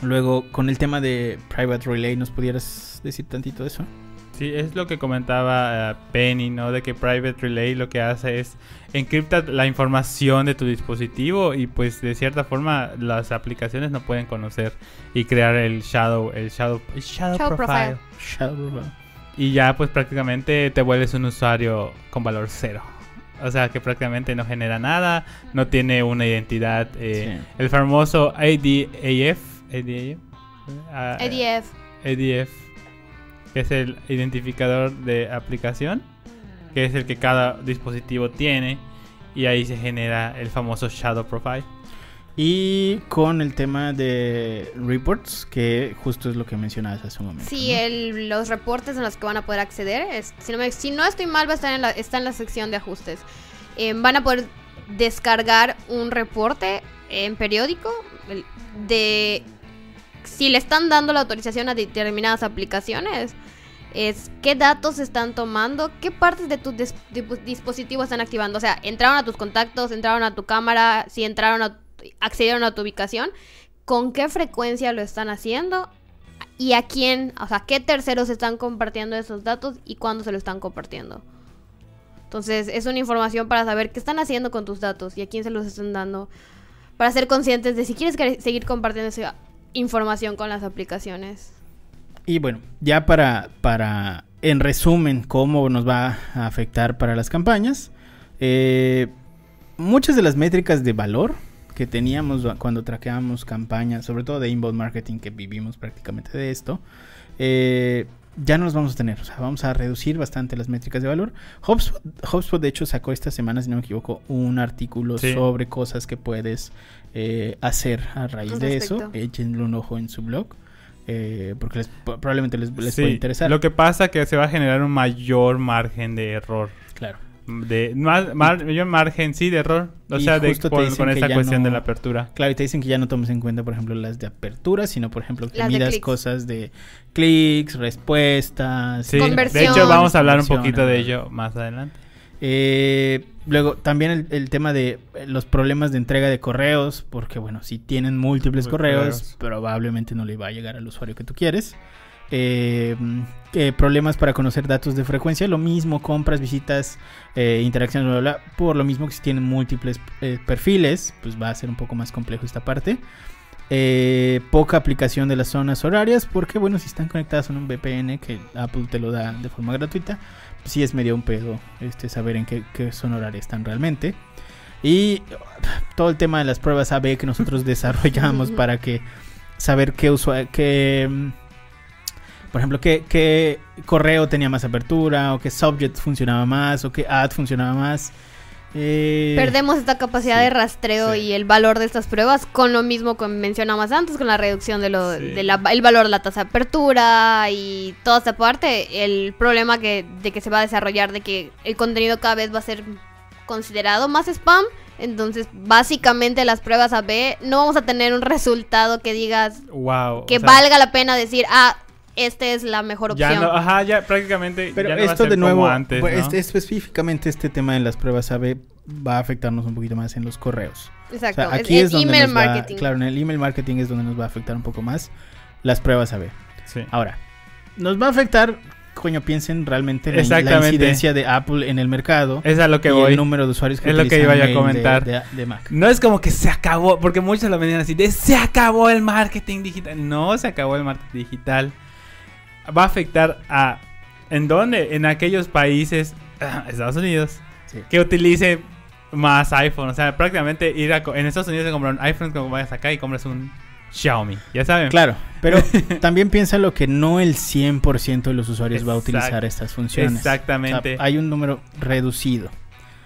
S2: Luego, con el tema de Private Relay, ¿nos pudieras decir tantito de eso?
S3: Sí, es lo que comentaba eh, Penny, ¿no? De que Private Relay lo que hace es encripta la información de tu dispositivo y pues de cierta forma las aplicaciones no pueden conocer y crear el shadow, el shadow, el shadow,
S1: Shadow
S3: profile.
S2: Shadow-
S3: Y ya pues prácticamente te vuelves un usuario con valor cero. O sea que prácticamente no genera nada, no tiene una identidad. eh,
S2: Sí.
S3: El famoso ADAF, ADAF, ah,
S1: EDF.
S3: ADF, que es el identificador de aplicación, que es el que cada dispositivo tiene. Y ahí se genera el famoso Shadow Profile.
S2: Y con el tema de reports, que justo es lo que mencionabas hace un momento.
S1: Sí,
S2: ¿no?
S1: el- los reportes en los que van a poder acceder, es- si, no me- si no estoy mal, va a estar en la, está en la sección de ajustes. Eh, van a poder descargar un reporte en periódico de si le están dando la autorización a determinadas aplicaciones. Es qué datos están tomando, qué partes de tu dis- dispositivo están activando. O sea, entraron a tus contactos, entraron a tu cámara, si entraron a, accedieron a tu ubicación, con qué frecuencia lo están haciendo y a quién, o sea, qué terceros están compartiendo esos datos y cuándo se lo están compartiendo. Entonces, es una información para saber qué están haciendo con tus datos y a quién se los están dando. Para ser conscientes de si quieres seguir compartiendo esa información con las aplicaciones.
S2: Y bueno, ya para, para, en resumen, cómo nos va a afectar para las campañas. eh, muchas de las métricas de valor que teníamos cuando traqueábamos campañas, sobre todo de inbound marketing, que vivimos prácticamente de esto, eh, ya no los vamos a tener. O sea, vamos a reducir bastante las métricas de valor. HubSpot, HubSpot, de hecho, sacó esta semana, si no me equivoco, un artículo
S3: Sí.
S2: sobre cosas que puedes eh, hacer a raíz de eso. Échenle un ojo en su blog. eh, porque les- probablemente les, les
S3: Sí,
S2: puede interesar.
S3: Lo que pasa es que se va a generar un mayor margen de error.
S2: Claro.
S3: De, mar- mayor margen, sí, de error. O
S2: Y
S3: sea, de, con, con
S2: ya
S3: cuestión
S2: no-
S3: de la apertura.
S2: Claro, y te dicen que ya no tomes en cuenta, por ejemplo, las de apertura, sino, por ejemplo, que
S1: Las
S2: midas cosas de clics, respuestas.
S3: Sí,
S1: Conversión.
S3: de hecho vamos a hablar un poquito de ello más adelante.
S2: Eh, luego, también el, el tema de eh, los problemas de entrega de correos, porque, bueno, si tienen múltiples correos, probablemente no le va a llegar al usuario que tú quieres. Eh, eh, problemas para conocer datos de frecuencia, lo mismo, compras, visitas, eh, interacciones, bla, bla, bla. Por lo mismo que si tienen múltiples perfiles, pues va a ser un poco más complejo esta parte. Poca aplicación de las zonas horarias, porque bueno, si están conectadas a un VPN que Apple te lo da de forma gratuita, sí es medio un pedo este, saber en qué, qué zona horaria están realmente. Y todo el tema de las pruebas AB que nosotros *laughs* desarrollamos para que saber qué usuario, qué, mm, por ejemplo, qué, qué correo tenía más apertura, o qué subject funcionaba más, o qué ad funcionaba más. Eh,
S1: Perdemos esta capacidad
S2: sí,
S1: de rastreo
S2: sí.
S1: y el valor de estas pruebas con lo mismo que mencionamos antes, con la reducción de lo,
S3: Sí.
S1: de el valor de la tasa de apertura y toda esta parte, el problema que, de que se va a desarrollar, de que el contenido cada vez va a ser considerado más spam. Entonces, básicamente las pruebas AB no vamos a tener un resultado que digas
S3: Wow.
S1: que
S3: o sea,
S1: valga la pena decir, ah, esta es la mejor
S3: Ya
S1: opción.
S3: no, ajá, ya prácticamente.
S2: Pero
S3: ya no va a
S2: esto
S3: ser
S2: de nuevo,
S3: como antes,
S2: pues,
S3: ¿no?
S2: este- específicamente este tema de las pruebas AB va a afectarnos un poquito más en los correos. O
S1: Exacto.
S2: sea,
S1: es-
S2: aquí
S1: es
S2: es, donde
S1: email
S2: nos va-
S1: marketing.
S2: claro, en el email marketing es donde nos va a afectar un poco más las pruebas AB.
S3: Sí.
S2: Ahora, nos va a afectar, coño, piensen realmente en la, la incidencia de Apple en el mercado
S3: Es a lo que
S2: y
S3: voy.
S2: el número de usuarios que
S3: Es lo que
S2: utilizan
S3: iba a
S2: de-
S3: comentar.
S2: de, de Mac.
S3: No es como que se acabó, porque muchos lo venían así, de se acabó el marketing digital. No se acabó el marketing digital. Va a afectar a... ¿En dónde? En aquellos países, *clears throat* Estados Unidos,
S2: Sí.
S3: que utilice más iPhone. O sea, prácticamente ir a... En Estados Unidos se compra un iPhone como vayas acá y compras un Xiaomi. Ya saben.
S2: Claro, pero *laughs* también piensa lo que no el 100% de los usuarios va a utilizar estas funciones.
S3: Exactamente.
S2: O sea, hay un número reducido.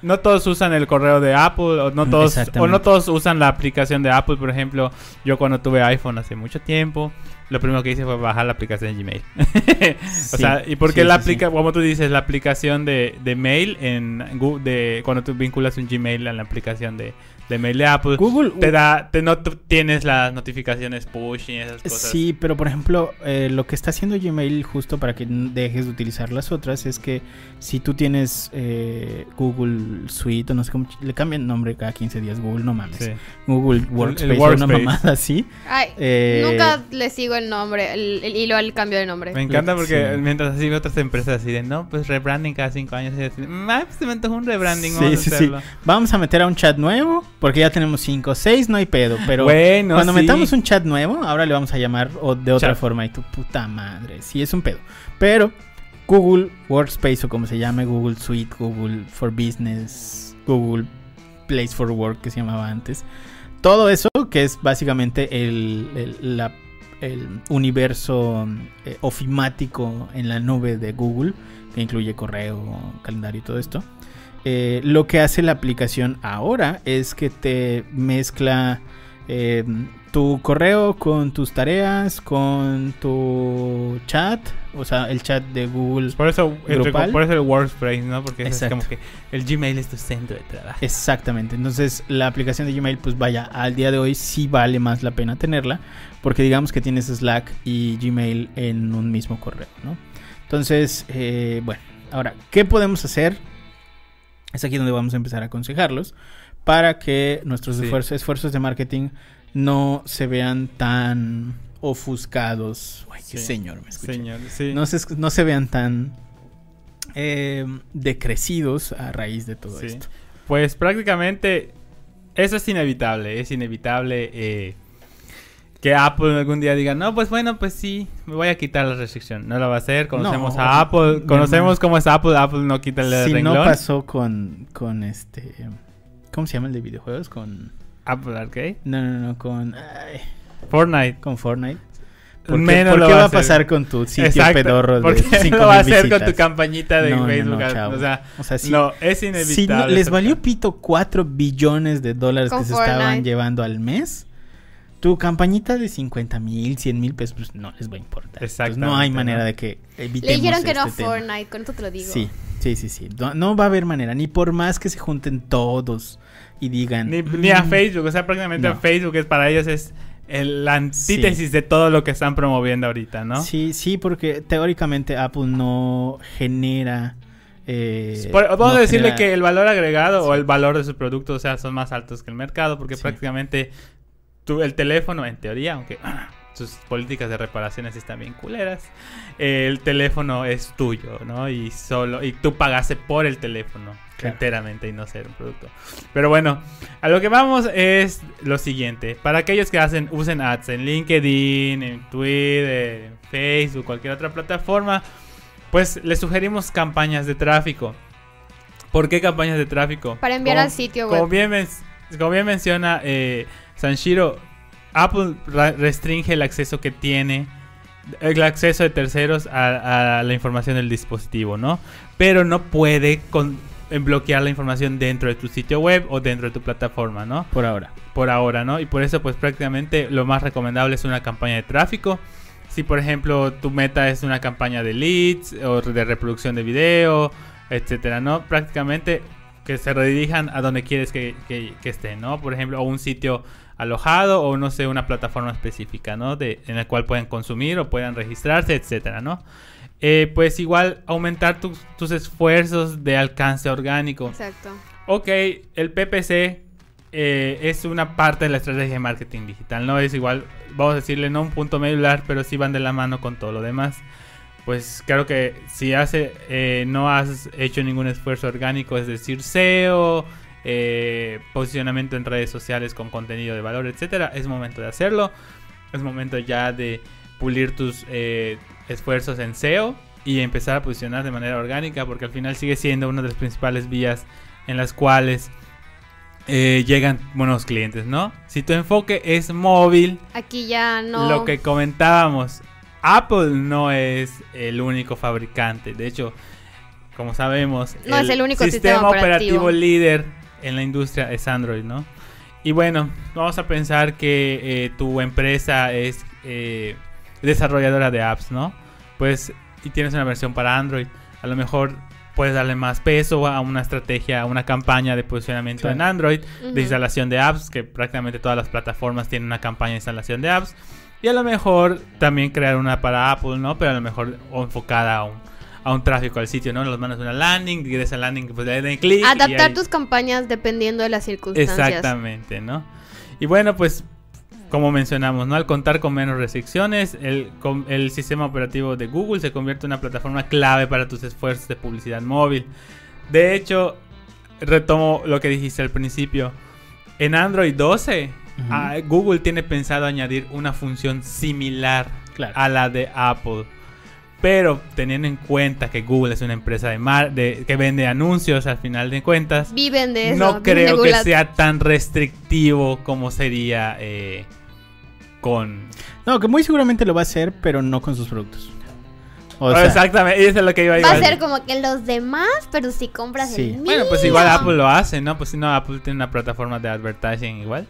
S3: No todos usan el correo de Apple, o no todos, o no todos usan la aplicación de Apple, por ejemplo. Yo cuando tuve iPhone hace mucho tiempo, lo primero que hice fue bajar la aplicación de Gmail. *laughs* o
S2: Sí,
S3: sea, y porque
S2: sí,
S3: la
S2: sí, sí.
S3: aplica, como tú dices, la aplicación de, de mail en Gu- de cuando tú vinculas un Gmail a la aplicación de, de mail de Apple,
S2: Google
S3: te da, te no tú tienes las notificaciones push y esas cosas.
S2: Sí, pero por ejemplo, eh, lo que está haciendo Gmail justo para que dejes de utilizar las otras es que si tú tienes eh, Google Suite o no sé cómo, le cambian nombre cada 15 días, Google, no mames.
S3: Sí.
S2: Google Workspace, o
S3: Workspace.
S2: una mamada así.
S1: Ay,
S2: Eh,
S1: nunca le sigo el nombre, el, el hilo al cambio de nombre.
S3: Me encanta porque
S2: Sí.
S3: mientras así veo otras empresas así de no, pues rebranding cada cinco años. Y así, "Mm, ay, pues se me antojó un rebranding.
S2: Sí,
S3: vamos a
S2: sí, sí.
S3: hacerlo".
S2: Vamos a meter a un chat nuevo porque ya tenemos 5 o 6, no hay pedo. Pero
S3: bueno,
S2: cuando
S3: sí.
S2: metamos un chat nuevo, ahora le vamos a llamar o de otra
S3: Chat.
S2: forma. Y tu puta madre, sí es un pedo. Pero Google Workspace o como se llame, Google Suite, Google for Business, Google Place for Work que se llamaba antes. Todo eso que es básicamente el, el- la- el universo eh, ofimático en la nube de Google, que incluye correo, calendario y todo esto. Eh, lo que hace la aplicación ahora es que te mezcla eh, tu correo con tus tareas, con tu chat, o sea, el chat de Google.
S3: Por eso, entre- por eso el Workspace, ¿no? Porque es como que el Gmail es tu centro de trabajo.
S2: Exactamente, entonces la aplicación de Gmail, pues vaya, al día de hoy sí vale más la pena tenerla, porque digamos que tienes Slack y Gmail en un mismo correo, ¿no? Entonces, eh, bueno, ahora, ¿qué podemos hacer? Es aquí donde vamos a empezar a aconsejarlos para que nuestros
S3: Sí.
S2: esfuerzos, esfuerzos de marketing no se vean tan ofuscados. Ay, qué
S3: Sí.
S2: señor, me escuché.
S3: Señor, sí.
S2: No se, no se vean tan eh, decrecidos a raíz de todo esto.
S3: Pues prácticamente eso es inevitable. Es inevitable eh, que Apple algún día diga, no, pues bueno, pues sí, me voy a quitar la restricción. No lo va a hacer. Conocemos
S2: No,
S3: a Apple. Conocemos cómo es Apple. Apple no quita el
S2: Si
S3: renglón.
S2: no pasó con, con este... ¿Cómo se llama el de videojuegos? Con...
S3: Apple Arcade.
S2: No, no, no, con... ay,
S3: Fortnite.
S2: con Fortnite. ¿Por qué,
S3: Menos
S2: por
S3: lo
S2: qué
S3: va a hacer.
S2: pasar con tu sitio
S3: Exacto,
S2: pedorro de
S3: ¿Por qué
S2: 5
S3: lo va a
S2: mil
S3: hacer con tu
S2: visitas?
S3: campañita de
S2: No, no, no,
S3: Facebook?
S2: chavo.
S3: o sea,
S2: O sea, sí,
S3: no, es
S2: si
S3: inevitable.
S2: no- les valió pito 4 billones de dólares que se estaban llevando al mes, tu campañita de 50 mil, 100 mil pesos, pues no les va a importar. Entonces, no hay manera
S3: ¿no?
S2: de que evitemos
S1: Le dijeron que no a
S2: este tema.
S1: Fortnite, con eso te lo digo.
S2: Sí, sí, sí, sí. No, no va a haber manera, ni por más que se junten todos y digan...
S3: Ni, ni a
S2: "Mm,
S3: Facebook, o sea, prácticamente
S2: No.
S3: a Facebook es para ellos es la antítesis de todo lo que están promoviendo ahorita, ¿no?
S2: Sí, sí, porque teóricamente Apple no genera... eh,
S3: Por- vamos
S2: no
S3: a decirle
S2: genera-
S3: que el valor agregado o el valor de sus productos, o sea, son más altos que el mercado, porque
S2: Sí.
S3: prácticamente tú, el teléfono, en teoría, aunque *clears throat* sus políticas de reparaciones están bien culeras, el teléfono es tuyo, ¿no? Y solo, y tú pagaste por el teléfono
S2: Claro.
S3: enteramente y no ser un producto. Pero bueno, a lo que vamos es lo siguiente. Para aquellos que hacen, usen ads en LinkedIn, en Twitter, en Facebook, cualquier otra plataforma, pues les sugerimos campañas de tráfico. ¿Por qué campañas de tráfico?
S1: Para enviar
S3: Como-
S1: al sitio
S3: Como
S1: web.
S3: bien, men- como bien menciona eh, Sanshiro, Apple restringe el acceso que tiene, el acceso de terceros a, a la información del dispositivo, ¿no? Pero no puede con- bloquear la información dentro de tu sitio web o dentro de tu plataforma, ¿no?
S2: Por ahora.
S3: por ahora, ¿no? Y por eso, pues prácticamente lo más recomendable es una campaña de tráfico. Si, por ejemplo, tu meta es una campaña de leads o de reproducción de video, etcétera, ¿no? Prácticamente que se redirijan a donde quieres que, que, que estén, ¿no? Por ejemplo, o un sitio alojado o no sé, una plataforma específica, ¿no? De, en la cual puedan consumir o puedan registrarse, etcétera, ¿no? Eh, pues igual aumentar tus, tus esfuerzos de alcance orgánico.
S1: Exacto.
S3: Ok, el PPC eh, es una parte de la estrategia de marketing digital, ¿no? Es igual, vamos a decirle, no un punto medular, pero sí van de la mano con todo lo demás. Pues claro que si hace, eh, no has hecho ningún esfuerzo orgánico, es decir, SEO, eh, posicionamiento en redes sociales con contenido de valor, etcétera, es momento de hacerlo. Es momento ya de pulir tus eh, esfuerzos en SEO y empezar a posicionar de manera orgánica, porque al final sigue siendo una de las principales vías en las cuales eh, llegan buenos clientes, ¿no? Si tu enfoque es móvil,
S1: Aquí ya no.
S3: lo que comentábamos, Apple no es el único fabricante. De hecho, como sabemos,
S1: No es el único sistema operativo.
S3: líder en la industria es Android, ¿no? Y bueno, vamos a pensar que eh, tu empresa es eh, desarrolladora de apps, ¿no? Pues, y tienes una versión para Android. A lo mejor puedes darle más peso a una estrategia, a una campaña de posicionamiento
S2: Claro.
S3: en Android de instalación de apps, que prácticamente todas las plataformas tienen una campaña de instalación de apps. Y a lo mejor también crear una para Apple, ¿no? Pero a lo mejor enfocada a un, a un tráfico al sitio, ¿no? Los mandas una landing, y de esa landing pues le den clic.
S1: Adaptar
S3: ahí-
S1: tus campañas dependiendo de las circunstancias.
S3: Exactamente, ¿no? Y bueno, pues como mencionamos, ¿no? Al contar con menos restricciones, el, sistema operativo de Google se convierte en una plataforma clave para tus esfuerzos de publicidad móvil. De hecho, retomo lo que dijiste al principio. En Android 12,
S2: Ujú.
S3: ah, Google tiene pensado añadir una función similar
S2: Claro.
S3: a la de Apple. Pero teniendo en cuenta que Google es una empresa de, mar de que vende anuncios al final de cuentas,
S1: Viven de eso.
S3: no
S1: viven de
S3: creo que sea tan restrictivo como sería eh, con...
S2: No, que muy seguramente lo va a hacer, pero no con sus productos. O sea,
S3: exactamente, eso es lo que iba a
S1: Va a
S3: decir.
S1: ser como que los demás, pero si compras
S2: Sí.
S1: el mío.
S3: Bueno, pues igual Apple lo hace, ¿no? Pues si no, Apple tiene una plataforma de advertising igual.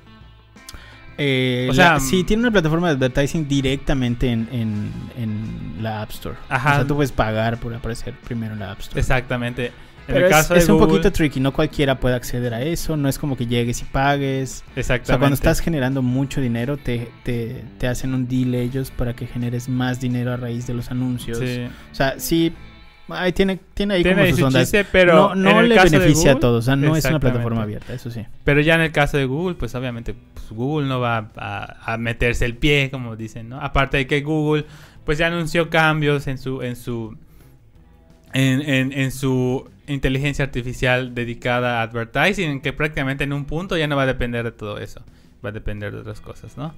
S2: Eh,
S3: o sea,
S2: la- sí, tiene una plataforma de advertising directamente en, en- en la App Store.
S3: Ajá.
S2: O sea, tú puedes pagar por aparecer primero en la App Store.
S3: Exactamente. En
S2: Pero
S3: el
S2: es,
S3: caso
S2: es
S3: de
S2: un poquito tricky, no cualquiera puede acceder a eso, no es como que llegues y pagues. O
S3: Exactamente.
S2: sea, cuando estás generando mucho dinero, te, te, te hacen un deal ellos para que generes más dinero a raíz de los anuncios.
S3: Sí.
S2: O sea, sí, ahí tiene, tiene ahí
S3: Tiene
S2: como sus
S3: su
S2: ondas.
S3: chiste, pero
S2: no le beneficia a todos, o sea, no es una plataforma abierta, eso sí.
S3: Pero ya en el caso de Google, pues obviamente pues, Google no va a, a meterse el pie, como dicen, ¿no? Aparte de que Google, pues ya anunció cambios en su, en su, en, en- en su inteligencia artificial dedicada a advertising, que prácticamente en un punto ya no va a depender de todo eso, va a depender de otras cosas, ¿no?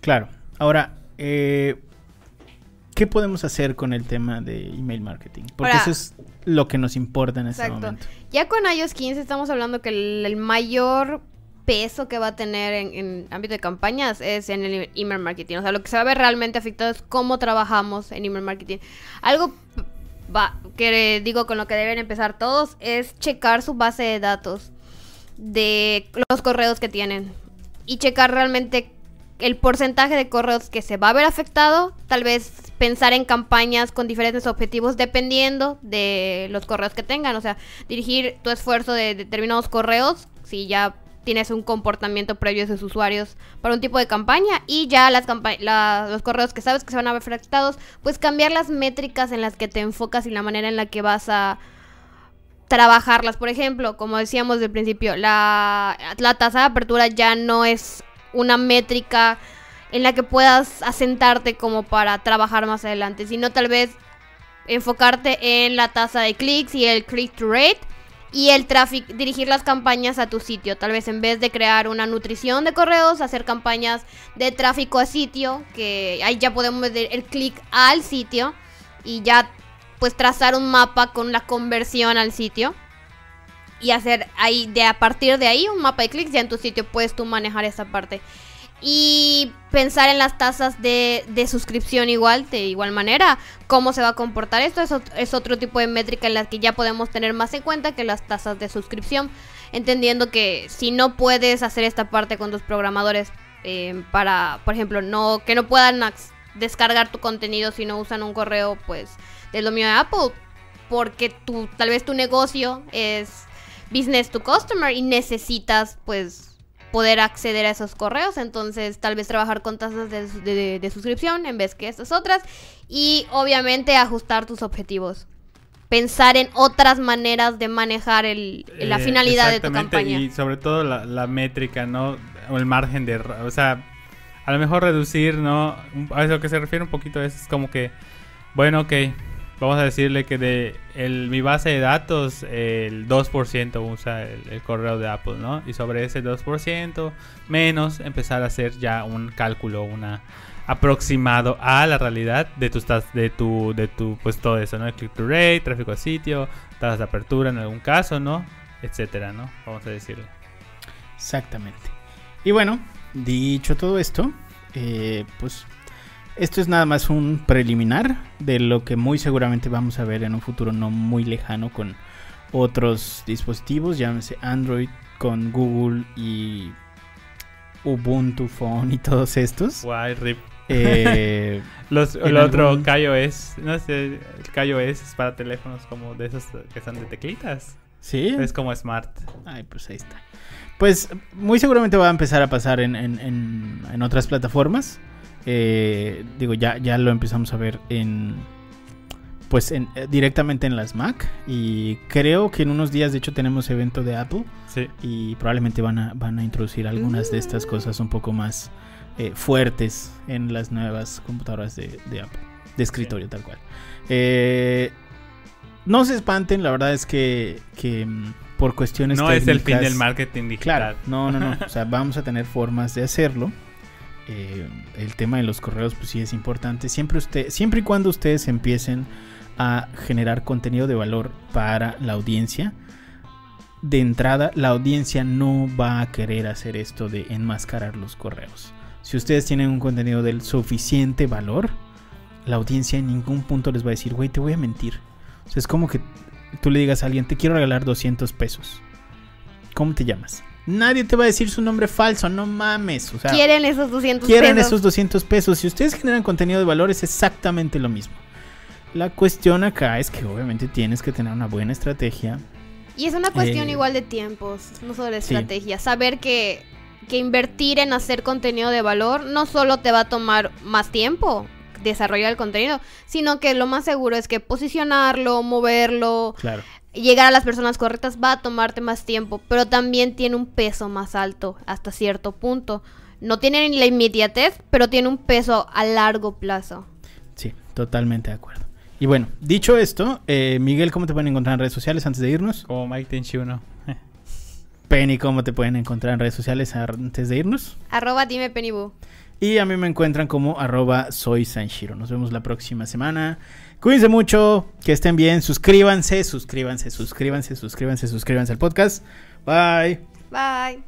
S2: Claro. Ahora, eh, ¿qué podemos hacer con el tema de email marketing? Porque
S1: Ahora-
S2: eso es lo que nos importa en este
S1: Exacto.
S2: momento.
S1: Ya con iOS 15 estamos hablando que el, el mayor peso que va a tener en, en ámbito de campañas es en el email marketing. O sea, lo que se va a ver realmente afectado es cómo trabajamos en email marketing. Algo va, que digo con lo que deben empezar todos es checar su base de datos de los correos que tienen y checar realmente el porcentaje de correos que se va a ver afectado, tal vez pensar en campañas con diferentes objetivos dependiendo de los correos que tengan, o sea, dirigir tu esfuerzo de determinados correos, si ya tienes un comportamiento previo de sus usuarios para un tipo de campaña y ya las campa- los correos que sabes que se van a ver afectados, pues cambiar las métricas en las que te enfocas y la manera en la que vas a trabajarlas. Por ejemplo, como decíamos del principio, la tasa de apertura ya no es una métrica en la que puedas asentarte como para trabajar más adelante, sino tal vez enfocarte en la tasa de clics y el click to rate y el tráfico, dirigir las campañas a tu sitio. Tal vez en vez de crear una nutrición de correos, hacer campañas de tráfico a sitio, que ahí ya podemos medir el clic al sitio y ya pues trazar un mapa con la conversión al sitio. Y hacer ahí, de a partir de ahí, un mapa de clics, ya en tu sitio puedes tú manejar esa parte. Y pensar en las tasas de, de suscripción igual, de igual manera, cómo se va a comportar esto, es, es otro tipo de métrica en la que ya podemos tener más en cuenta que las tasas de suscripción, entendiendo que si no puedes hacer esta parte con tus programadores eh, para, por ejemplo, no que no puedan descargar tu contenido si no usan un correo, pues, de lo mío de Apple, porque tu, tal vez tu negocio es business to customer y necesitas, pues, poder acceder a esos correos. Entonces, tal vez trabajar con tasas de, de- de suscripción en vez que estas otras. Y obviamente ajustar tus objetivos. Pensar en otras maneras de manejar el, la
S3: Eh,
S1: finalidad de tu campaña.
S3: Y sobre todo la, la métrica, ¿no? O el margen de... O sea, a lo mejor reducir, ¿no? A lo que se refiere un poquito es, es como que, bueno, ok, vamos a decirle que de el, mi base de datos, el 2% usa el, correo de Apple, ¿no? Y sobre ese 2% menos empezar a hacer ya un cálculo, una aproximado a la realidad de tas- de tu de tu pues todo eso, ¿no? Click to rate, tráfico al sitio, tasas de apertura en algún caso, ¿no? etcétera, ¿no? Vamos a decirle.
S2: Exactamente. Y bueno, dicho todo esto, eh, pues esto es nada más un preliminar de lo que muy seguramente vamos a ver en un futuro no muy lejano con otros dispositivos, llámese Android, con Google y Ubuntu Phone y todos estos.
S3: Guay, rip.
S2: Eh, *laughs*
S3: Los,
S2: En
S3: el otro
S2: algún-
S3: KaiOS, no sé, el KaiOS es para teléfonos como de esos que son de teclitas.
S2: ¿Sí?
S3: Es como Smart.
S2: Ay, pues ahí está. Pues muy seguramente va a empezar a pasar en, en- en- en otras plataformas. Eh, digo, ya, ya lo empezamos a ver en. Pues en, eh, directamente en las Mac. Y creo que en unos días, de hecho, tenemos evento de Apple.
S3: Sí.
S2: Y probablemente van a, van a introducir algunas de estas cosas un poco más eh, fuertes en las nuevas computadoras de, de Apple. De escritorio, tal cual. Eh, no se espanten, la verdad es que, que mm, por cuestiones
S3: No es el fin del marketing digital.
S2: Claro, no, no, no. O sea, *laughs* vamos a tener formas de hacerlo. Eh, el tema de los correos, pues sí es importante. Siempre usted, siempre y cuando ustedes empiecen a generar contenido de valor para la audiencia, de entrada, la audiencia no va a querer hacer esto de enmascarar los correos. Si ustedes tienen un contenido del suficiente valor, la audiencia en ningún punto les va a decir, güey, te voy a mentir. O sea, es como que tú le digas a alguien, te quiero regalar 200 pesos. ¿Cómo te llamas? Nadie te va a decir su nombre falso, no mames. O sea,
S1: Quieren esos 200
S2: quieren
S1: pesos.
S2: esos 200 pesos. Si ustedes generan contenido de valor, es exactamente lo mismo. La cuestión acá es que obviamente tienes que tener una buena estrategia.
S1: Y es una cuestión
S2: Eh,
S1: igual de tiempos, no solo de
S2: sí.
S1: estrategia. Saber que, que invertir en hacer contenido de valor no solo te va a tomar más tiempo desarrollar el contenido, sino que lo más seguro es que posicionarlo, moverlo,
S2: Claro.
S1: Llegar a las personas correctas va a tomarte más tiempo, pero también tiene un peso más alto hasta cierto punto. No tiene ni la inmediatez, pero tiene un peso a largo plazo.
S2: Sí, totalmente de acuerdo. Y bueno, dicho esto, eh, Miguel, ¿cómo te pueden encontrar en redes sociales antes de irnos?
S3: Como Mike Tenchi 1. *laughs*
S2: Penny, ¿cómo te pueden encontrar en redes sociales antes de irnos?
S1: Arroba dime Pennybu.
S2: Y a mí me encuentran como arroba soy Sanshiro. Nos vemos la próxima semana. Cuídense mucho, que estén bien, suscríbanse, suscríbanse, suscríbanse, suscríbanse, suscríbanse al podcast. Bye.
S1: Bye.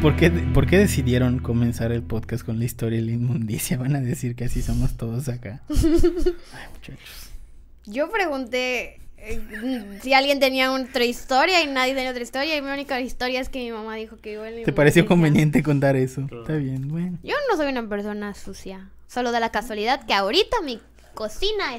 S2: ¿Por qué, ¿Por qué decidieron comenzar el podcast con la historia de la inmundicia? Van a decir que así somos todos acá. *laughs* Ay, muchachos.
S1: Yo pregunté si alguien tenía otra historia y nadie tenía otra historia. Y mi única historia es que mi mamá dijo que la
S2: ¿Te pareció conveniente contar eso?
S3: Claro.
S2: Está bien, bueno.
S1: Yo no soy una persona sucia. Solo de la casualidad que ahorita mi cocina